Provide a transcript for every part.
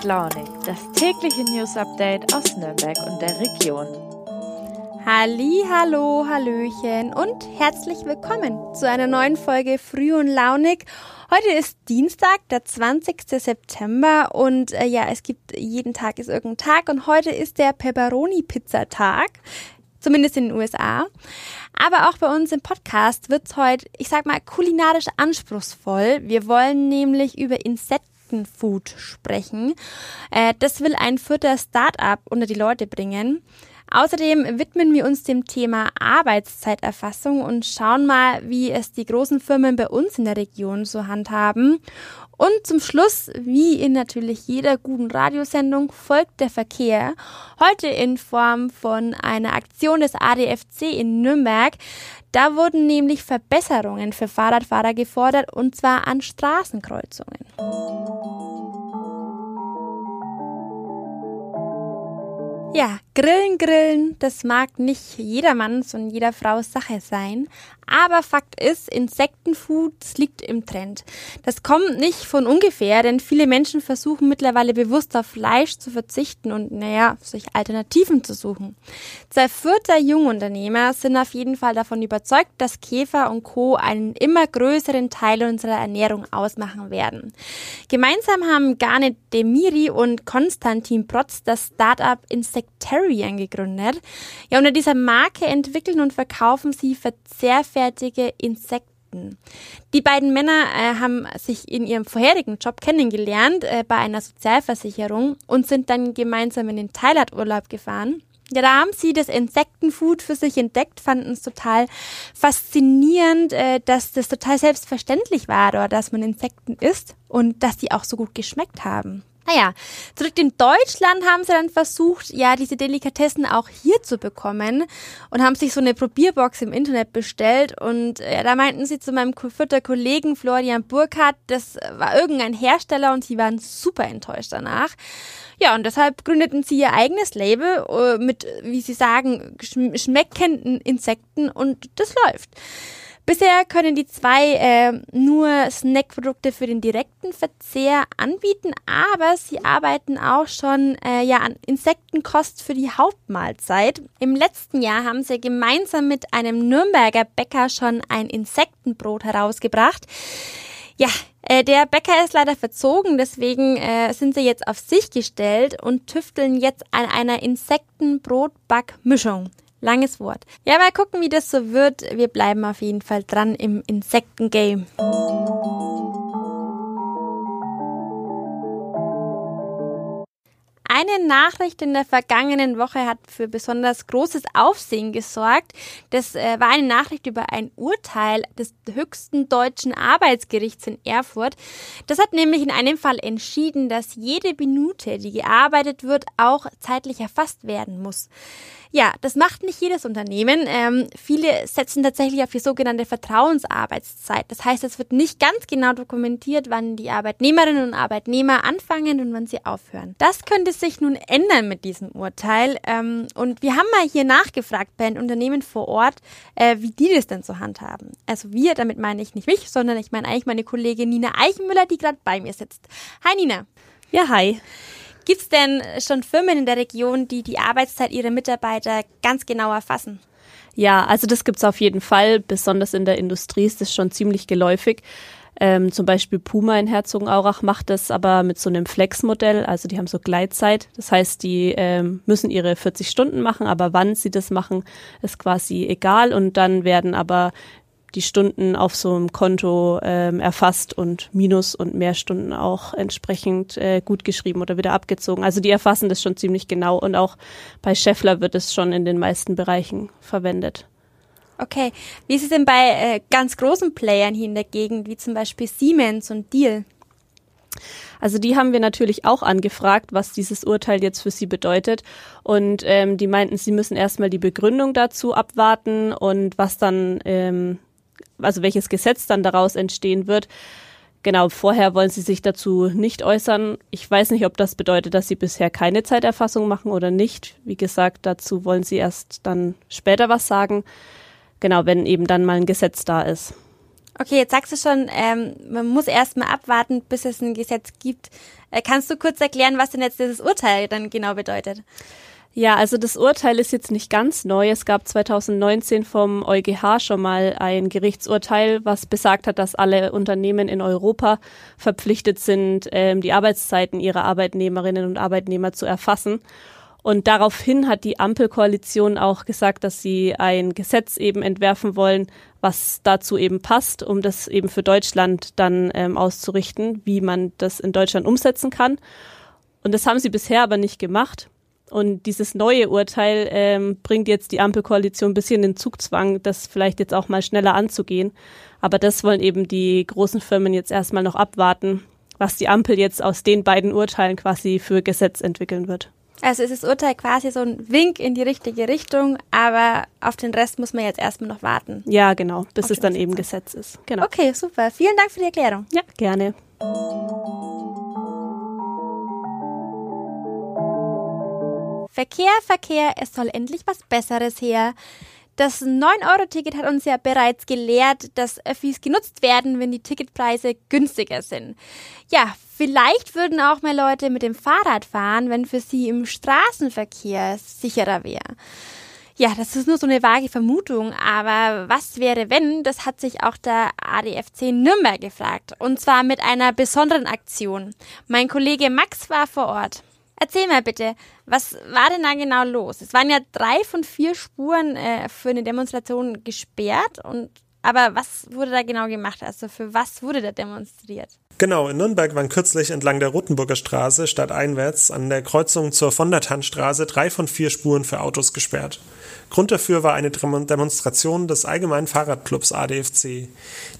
und Launig, das tägliche News Update aus Nürnberg und der Region. Halli, hallo, hallöchen und herzlich willkommen zu einer neuen Folge Früh und Launig. Heute ist Dienstag, der 20. September und äh, ja, es gibt jeden Tag ist irgendein Tag und heute ist der Pepperoni Pizza Tag. Zumindest in den USA. Aber auch bei uns im Podcast wird es heute, ich sag mal, kulinarisch anspruchsvoll. Wir wollen nämlich über Insektenfood sprechen. Äh, das will ein vierter Start-up unter die Leute bringen. Außerdem widmen wir uns dem Thema Arbeitszeiterfassung und schauen mal, wie es die großen Firmen bei uns in der Region so handhaben. Und zum Schluss, wie in natürlich jeder guten Radiosendung, folgt der Verkehr. Heute in Form von einer Aktion des ADFC in Nürnberg. Da wurden nämlich Verbesserungen für Fahrradfahrer gefordert und zwar an Straßenkreuzungen. Ja, Grillen, Grillen, das mag nicht jedermanns und jeder Frau Sache sein. Aber Fakt ist, Insektenfood liegt im Trend. Das kommt nicht von ungefähr, denn viele Menschen versuchen mittlerweile bewusst auf Fleisch zu verzichten und, naja, sich Alternativen zu suchen. Zwei vierter Jungunternehmer sind auf jeden Fall davon überzeugt, dass Käfer und Co. einen immer größeren Teil unserer Ernährung ausmachen werden. Gemeinsam haben Garnet Demiri und Konstantin Protz das Startup Insectarian gegründet. Ja, unter dieser Marke entwickeln und verkaufen sie verzehrfertige Insekten. Die beiden Männer äh, haben sich in ihrem vorherigen Job kennengelernt äh, bei einer Sozialversicherung und sind dann gemeinsam in den Thailand-Urlaub gefahren. Ja, da haben sie das Insektenfood für sich entdeckt, fanden es total faszinierend, äh, dass das total selbstverständlich war, oder dass man Insekten isst und dass die auch so gut geschmeckt haben. Naja, zurück in Deutschland haben sie dann versucht, ja, diese Delikatessen auch hier zu bekommen und haben sich so eine Probierbox im Internet bestellt und ja, da meinten sie zu meinem vierter Kollegen Florian Burkhardt, das war irgendein Hersteller und sie waren super enttäuscht danach. Ja, und deshalb gründeten sie ihr eigenes Label äh, mit, wie sie sagen, schmeckenden Insekten und das läuft. Bisher können die zwei äh, nur Snackprodukte für den direkten Verzehr anbieten, aber sie arbeiten auch schon äh, ja an Insektenkost für die Hauptmahlzeit. Im letzten Jahr haben sie gemeinsam mit einem Nürnberger Bäcker schon ein Insektenbrot herausgebracht. Ja, äh, der Bäcker ist leider verzogen, deswegen äh, sind sie jetzt auf sich gestellt und tüfteln jetzt an einer Insektenbrotbackmischung. Langes Wort. Ja, mal gucken, wie das so wird. Wir bleiben auf jeden Fall dran im Insektengame. Eine Nachricht in der vergangenen Woche hat für besonders großes Aufsehen gesorgt. Das äh, war eine Nachricht über ein Urteil des höchsten deutschen Arbeitsgerichts in Erfurt. Das hat nämlich in einem Fall entschieden, dass jede Minute, die gearbeitet wird, auch zeitlich erfasst werden muss. Ja, das macht nicht jedes Unternehmen. Ähm, viele setzen tatsächlich auf die sogenannte Vertrauensarbeitszeit. Das heißt, es wird nicht ganz genau dokumentiert, wann die Arbeitnehmerinnen und Arbeitnehmer anfangen und wann sie aufhören. Das könnte sich nun ändern mit diesem Urteil. Ähm, und wir haben mal hier nachgefragt bei den Unternehmen vor Ort, äh, wie die das denn so handhaben. Also wir, damit meine ich nicht mich, sondern ich meine eigentlich meine Kollegin Nina Eichenmüller, die gerade bei mir sitzt. Hi Nina. Ja, hi. Gibt es denn schon Firmen in der Region, die die Arbeitszeit ihrer Mitarbeiter ganz genau erfassen? Ja, also das gibt es auf jeden Fall. Besonders in der Industrie ist das schon ziemlich geläufig. Ähm, zum Beispiel Puma in Herzogenaurach macht das aber mit so einem Flex-Modell, also die haben so Gleitzeit. Das heißt, die ähm, müssen ihre 40 Stunden machen, aber wann sie das machen, ist quasi egal. Und dann werden aber die Stunden auf so einem Konto ähm, erfasst und Minus und mehr Stunden auch entsprechend äh, gut geschrieben oder wieder abgezogen. Also die erfassen das schon ziemlich genau und auch bei Scheffler wird es schon in den meisten Bereichen verwendet. Okay, wie ist es denn bei äh, ganz großen Playern hier in der Gegend, wie zum Beispiel Siemens und Deal? Also die haben wir natürlich auch angefragt, was dieses Urteil jetzt für sie bedeutet. Und ähm, die meinten, sie müssen erstmal die Begründung dazu abwarten und was dann ähm, also welches Gesetz dann daraus entstehen wird. Genau, vorher wollen sie sich dazu nicht äußern. Ich weiß nicht, ob das bedeutet, dass sie bisher keine Zeiterfassung machen oder nicht. Wie gesagt, dazu wollen sie erst dann später was sagen. Genau, wenn eben dann mal ein Gesetz da ist. Okay, jetzt sagst du schon, ähm, man muss erst mal abwarten, bis es ein Gesetz gibt. Äh, kannst du kurz erklären, was denn jetzt dieses Urteil dann genau bedeutet? Ja, also das Urteil ist jetzt nicht ganz neu. Es gab 2019 vom EuGH schon mal ein Gerichtsurteil, was besagt hat, dass alle Unternehmen in Europa verpflichtet sind, ähm, die Arbeitszeiten ihrer Arbeitnehmerinnen und Arbeitnehmer zu erfassen. Und daraufhin hat die Ampelkoalition auch gesagt, dass sie ein Gesetz eben entwerfen wollen, was dazu eben passt, um das eben für Deutschland dann ähm, auszurichten, wie man das in Deutschland umsetzen kann. Und das haben sie bisher aber nicht gemacht. Und dieses neue Urteil ähm, bringt jetzt die Ampelkoalition ein bisschen in Zugzwang, das vielleicht jetzt auch mal schneller anzugehen. Aber das wollen eben die großen Firmen jetzt erstmal noch abwarten, was die Ampel jetzt aus den beiden Urteilen quasi für Gesetz entwickeln wird. Also ist das Urteil quasi so ein Wink in die richtige Richtung, aber auf den Rest muss man jetzt erstmal noch warten. Ja, genau, bis auf es dann eben Gesetz ist. Genau. Okay, super. Vielen Dank für die Erklärung. Ja, gerne. Verkehr, Verkehr, es soll endlich was Besseres her. Das 9-Euro-Ticket hat uns ja bereits gelehrt, dass Öffis genutzt werden, wenn die Ticketpreise günstiger sind. Ja, vielleicht würden auch mehr Leute mit dem Fahrrad fahren, wenn für sie im Straßenverkehr sicherer wäre. Ja, das ist nur so eine vage Vermutung, aber was wäre, wenn? Das hat sich auch der ADFC Nürnberg gefragt. Und zwar mit einer besonderen Aktion. Mein Kollege Max war vor Ort. Erzähl mal bitte, was war denn da genau los? Es waren ja drei von vier Spuren äh, für eine Demonstration gesperrt und aber was wurde da genau gemacht? Also für was wurde da demonstriert? Genau, in Nürnberg waren kürzlich entlang der Rotenburger Straße stadteinwärts an der Kreuzung zur von der Tannstraße drei von vier Spuren für Autos gesperrt. Grund dafür war eine Demonstration des Allgemeinen Fahrradclubs ADFC.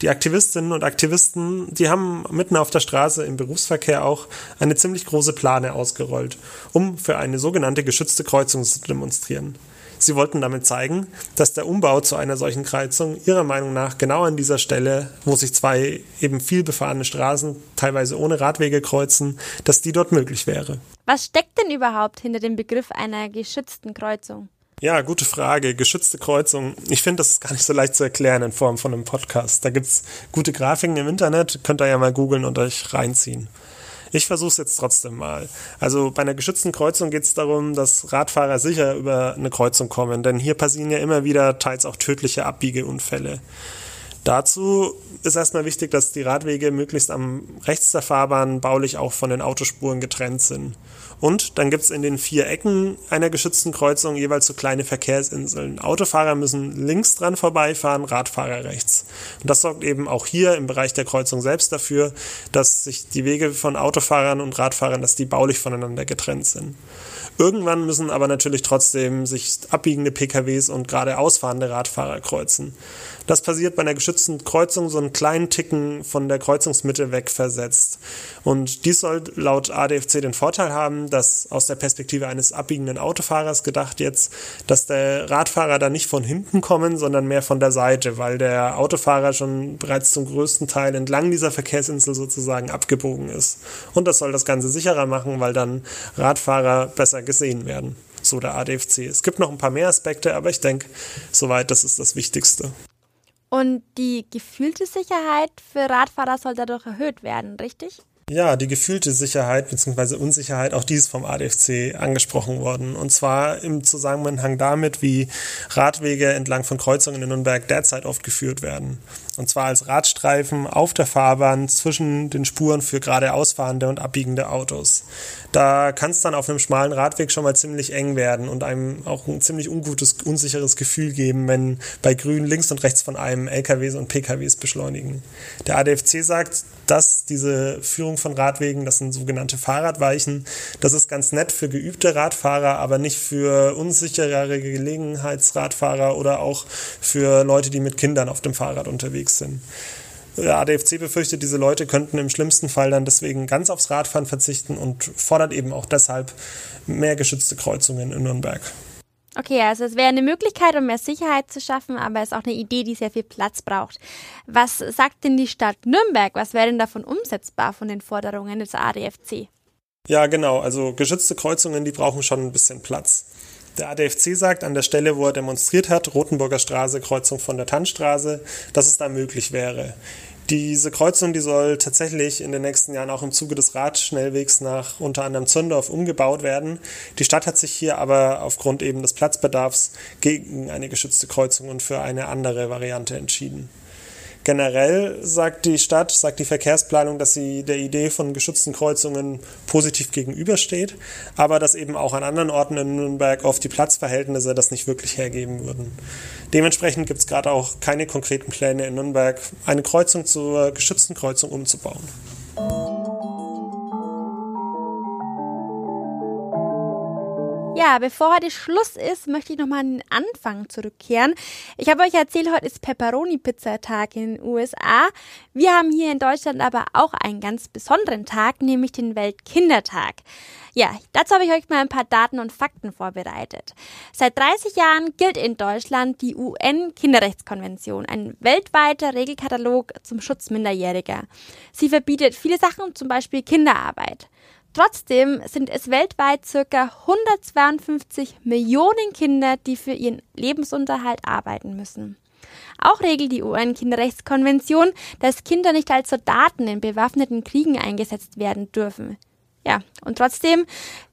Die Aktivistinnen und Aktivisten, die haben mitten auf der Straße im Berufsverkehr auch eine ziemlich große Plane ausgerollt, um für eine sogenannte geschützte Kreuzung zu demonstrieren. Sie wollten damit zeigen, dass der Umbau zu einer solchen Kreuzung ihrer Meinung nach genau an dieser Stelle, wo sich zwei eben viel befahrene Straßen teilweise ohne Radwege kreuzen, dass die dort möglich wäre. Was steckt denn überhaupt hinter dem Begriff einer geschützten Kreuzung? Ja, gute Frage. Geschützte Kreuzung. Ich finde, das ist gar nicht so leicht zu erklären in Form von einem Podcast. Da gibt's gute Grafiken im Internet, könnt ihr ja mal googeln und euch reinziehen. Ich versuche es jetzt trotzdem mal. Also bei einer geschützten Kreuzung geht es darum, dass Radfahrer sicher über eine Kreuzung kommen, denn hier passieren ja immer wieder teils auch tödliche Abbiegeunfälle. Dazu ist erstmal wichtig, dass die Radwege möglichst am rechts der Fahrbahn baulich auch von den Autospuren getrennt sind. Und dann gibt's in den vier Ecken einer geschützten Kreuzung jeweils so kleine Verkehrsinseln. Autofahrer müssen links dran vorbeifahren, Radfahrer rechts. Und das sorgt eben auch hier im Bereich der Kreuzung selbst dafür, dass sich die Wege von Autofahrern und Radfahrern, dass die baulich voneinander getrennt sind. Irgendwann müssen aber natürlich trotzdem sich abbiegende PKWs und gerade ausfahrende Radfahrer kreuzen. Das passiert bei einer geschützten Kreuzung so einen kleinen Ticken von der Kreuzungsmitte weg versetzt. Und dies soll laut ADFC den Vorteil haben, dass aus der Perspektive eines abbiegenden Autofahrers gedacht jetzt, dass der Radfahrer da nicht von hinten kommen, sondern mehr von der Seite, weil der Autofahrer schon bereits zum größten Teil entlang dieser Verkehrsinsel sozusagen abgebogen ist. Und das soll das Ganze sicherer machen, weil dann Radfahrer besser gesehen werden so der ADFC. Es gibt noch ein paar mehr Aspekte, aber ich denke, soweit, das ist das Wichtigste. Und die gefühlte Sicherheit für Radfahrer soll dadurch erhöht werden, richtig? Ja, die gefühlte Sicherheit bzw. Unsicherheit, auch die ist vom ADFC angesprochen worden. Und zwar im Zusammenhang damit, wie Radwege entlang von Kreuzungen in Nürnberg derzeit oft geführt werden. Und zwar als Radstreifen auf der Fahrbahn zwischen den Spuren für geradeaus fahrende und abbiegende Autos. Da kann es dann auf einem schmalen Radweg schon mal ziemlich eng werden und einem auch ein ziemlich ungutes, unsicheres Gefühl geben, wenn bei Grün links und rechts von einem LKWs und PKWs beschleunigen. Der ADFC sagt, dass diese Führung von Radwegen, das sind sogenannte Fahrradweichen, das ist ganz nett für geübte Radfahrer, aber nicht für unsicherere Gelegenheitsradfahrer oder auch für Leute, die mit Kindern auf dem Fahrrad unterwegs sind. Der ADFC befürchtet, diese Leute könnten im schlimmsten Fall dann deswegen ganz aufs Radfahren verzichten und fordert eben auch deshalb mehr geschützte Kreuzungen in Nürnberg. Okay, also es wäre eine Möglichkeit, um mehr Sicherheit zu schaffen, aber es ist auch eine Idee, die sehr viel Platz braucht. Was sagt denn die Stadt Nürnberg? Was wäre denn davon umsetzbar von den Forderungen des ADFC? Ja, genau. Also geschützte Kreuzungen, die brauchen schon ein bisschen Platz. Der ADFC sagt, an der Stelle, wo er demonstriert hat, Rotenburger Straße, Kreuzung von der Tannstraße, dass es da möglich wäre. Diese Kreuzung, die soll tatsächlich in den nächsten Jahren auch im Zuge des Radschnellwegs nach unter anderem Zündorf umgebaut werden. Die Stadt hat sich hier aber aufgrund eben des Platzbedarfs gegen eine geschützte Kreuzung und für eine andere Variante entschieden. Generell sagt die Stadt, sagt die Verkehrsplanung, dass sie der Idee von geschützten Kreuzungen positiv gegenübersteht, aber dass eben auch an anderen Orten in Nürnberg oft die Platzverhältnisse das nicht wirklich hergeben würden. Dementsprechend gibt es gerade auch keine konkreten Pläne in Nürnberg, eine Kreuzung zur geschützten Kreuzung umzubauen. Ja, bevor heute Schluss ist, möchte ich nochmal an den Anfang zurückkehren. Ich habe euch erzählt, heute ist Pepperoni-Pizza-Tag in den USA. Wir haben hier in Deutschland aber auch einen ganz besonderen Tag, nämlich den Weltkindertag. Ja, dazu habe ich euch mal ein paar Daten und Fakten vorbereitet. Seit 30 Jahren gilt in Deutschland die UN-Kinderrechtskonvention, ein weltweiter Regelkatalog zum Schutz Minderjähriger. Sie verbietet viele Sachen, zum Beispiel Kinderarbeit. Trotzdem sind es weltweit circa 152 Millionen Kinder, die für ihren Lebensunterhalt arbeiten müssen. Auch regelt die UN-Kinderrechtskonvention, dass Kinder nicht als Soldaten in bewaffneten Kriegen eingesetzt werden dürfen. Ja, und trotzdem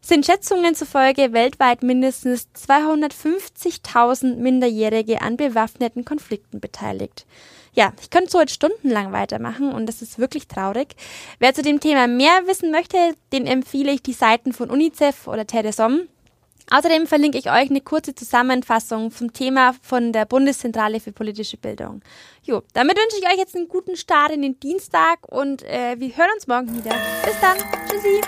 sind Schätzungen zufolge weltweit mindestens 250.000 Minderjährige an bewaffneten Konflikten beteiligt. Ja, ich könnte so jetzt stundenlang weitermachen und das ist wirklich traurig. Wer zu dem Thema mehr wissen möchte, den empfehle ich die Seiten von UNICEF oder Teresom. Außerdem verlinke ich euch eine kurze Zusammenfassung zum Thema von der Bundeszentrale für politische Bildung. Jo, damit wünsche ich euch jetzt einen guten Start in den Dienstag und äh, wir hören uns morgen wieder. Bis dann. Tschüssi.